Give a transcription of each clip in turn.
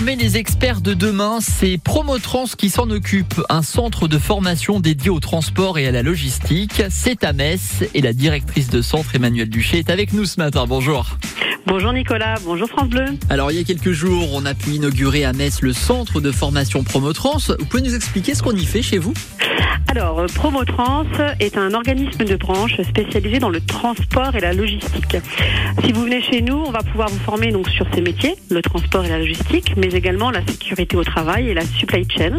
Former les experts de demain, c'est Promotrans qui s'en occupe, un centre de formation dédié au transport et à la logistique. C'est à Metz et la directrice de centre Emmanuel Duché est avec nous ce matin. Bonjour. Bonjour Nicolas, bonjour France Bleu. Alors il y a quelques jours, on a pu inaugurer à Metz le centre de formation Promotrans. Vous pouvez nous expliquer ce qu'on y fait chez vous? Alors, euh, Promotrans est un organisme de branche spécialisé dans le transport et la logistique. Si vous venez chez nous, on va pouvoir vous former donc sur ces métiers, le transport et la logistique, mais également la sécurité au travail et la supply chain.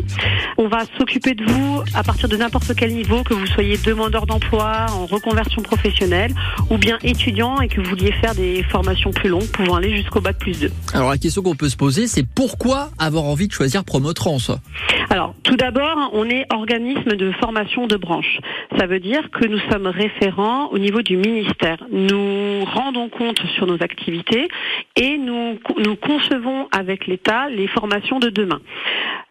On va s'occuper de vous à partir de n'importe quel niveau, que vous soyez demandeur d'emploi, en reconversion professionnelle, ou bien étudiant et que vous vouliez faire des formations plus longues pouvant aller jusqu'au bac plus 2. Alors la question qu'on peut se poser, c'est pourquoi avoir envie de choisir Promotrans Alors, tout d'abord, on est organisme de formation de branche. Ça veut dire que nous sommes référents au niveau du ministère. Nous rendons compte sur nos activités et nous, nous concevons avec l'État les formations de demain.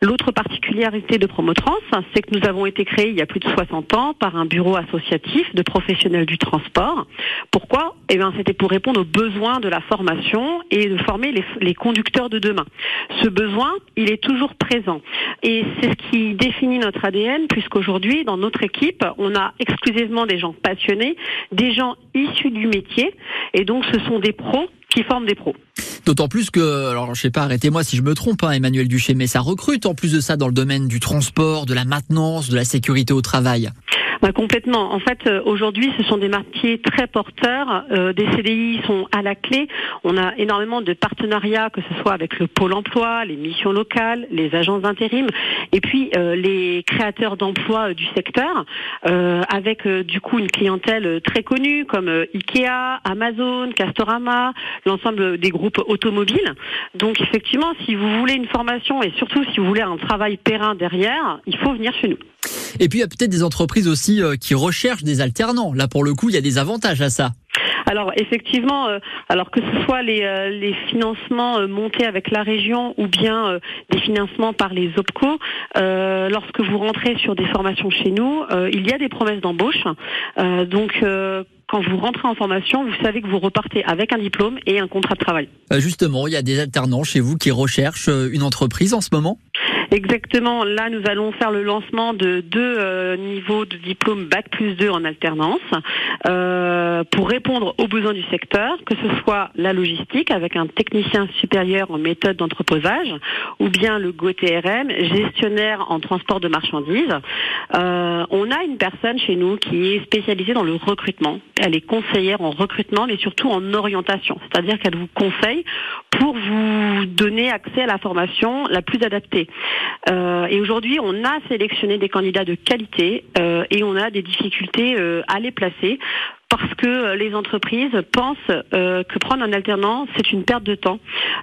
L'autre particularité de Promotrans, c'est que nous avons été créés il y a plus de 60 ans par un bureau associatif de professionnels du transport. Pourquoi? Eh bien, c'était pour répondre aux besoins de la formation et de former les, les conducteurs de demain. Ce besoin, il est toujours présent. Et c'est ce qui définit notre ADN, puisqu'aujourd'hui, dans notre équipe, on a exclusivement des gens passionnés, des gens issus du métier, et donc ce sont des pros qui forment des pros. D'autant plus que, alors je sais pas, arrêtez-moi si je me trompe, hein, Emmanuel Duché, mais ça recrute en plus de ça dans le domaine du transport, de la maintenance, de la sécurité au travail. Bah, complètement. En fait, euh, aujourd'hui, ce sont des métiers très porteurs. Euh, des CDI sont à la clé. On a énormément de partenariats, que ce soit avec le pôle emploi, les missions locales, les agences d'intérim, et puis euh, les créateurs d'emplois du secteur, avec du coup une clientèle très connue comme Ikea, Amazon, Castorama, l'ensemble des groupes automobiles. Donc effectivement, si vous voulez une formation et surtout si vous voulez un travail périn derrière, il faut venir chez nous. Et puis il y a peut-être des entreprises aussi euh, qui recherchent des alternants. Là pour le coup, il y a des avantages à ça. Alors effectivement, euh, alors que ce soit les, euh, les financements montés avec la région ou bien des financements par les OPCO, lorsque vous rentrez sur des formations chez nous, il y a des promesses d'embauche. donc quand vous rentrez en formation, vous savez que vous repartez avec un diplôme et un contrat de travail. Justement, il y a des alternants chez vous qui recherchent une entreprise en ce moment? Exactement. Là, nous allons faire le lancement de deux euh, niveaux de diplôme Bac plus 2 en alternance euh, pour répondre aux besoins du secteur, que ce soit la logistique avec un technicien supérieur en méthode d'entreposage ou bien le GOTRM, gestionnaire en transport de marchandises. Euh, on a une personne chez nous qui est spécialisée dans le recrutement. Elle est conseillère en recrutement, mais surtout en orientation. C'est-à-dire qu'elle vous conseille pour vous donner accès à la formation la plus adaptée. Euh, et aujourd'hui, on a sélectionné des candidats de qualité euh, et on a des difficultés euh, à les placer parce que euh, les entreprises pensent euh, que prendre un alternant, c'est une perte de temps,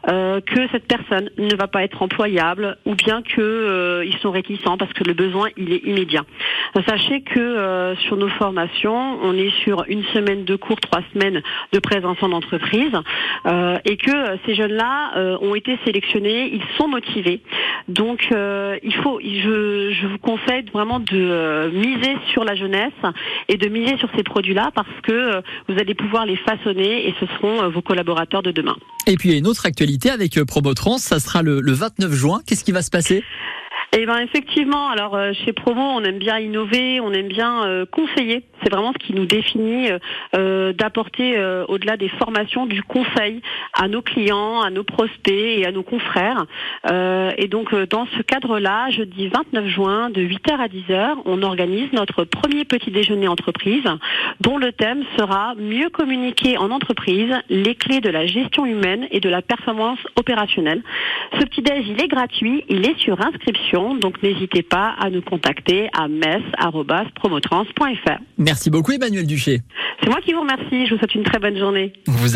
euh, que cette personne ne va pas être employable, ou bien que ils sont réticents parce que le besoin il est immédiat. Sachez que sur nos formations, on est sur une semaine de cours, trois semaines de présence en entreprise, et que ces jeunes-là ont été sélectionnés, ils sont motivés. Donc il faut, je, vous conseille vraiment de miser sur la jeunesse et de miser sur ces produits-là parce que euh, vous allez pouvoir les façonner et ce seront euh, vos collaborateurs de demain. Et puis il y a une autre actualité avec euh, Promotrans, ça sera le, le 29 juin. Qu'est-ce qui va se passer? Eh ben effectivement, alors euh, chez Promo, on aime bien innover, on aime bien euh, conseiller. C'est vraiment ce qui nous définit euh, d'apporter au-delà des formations du conseil à nos clients, à nos prospects et à nos confrères. et donc dans ce cadre-là, jeudi 29 juin de 8h à 10h, on organise notre premier petit déjeuner entreprise dont le thème sera mieux communiquer en entreprise les clés de la gestion humaine et de la performance opérationnelle. Ce petit déj, il est gratuit, il est sur inscription donc n'hésitez pas à nous contacter à mess.promotrans.fr. Merci beaucoup Emmanuel Duché. C'est moi qui vous remercie. Je vous souhaite une très bonne journée. Vous êtes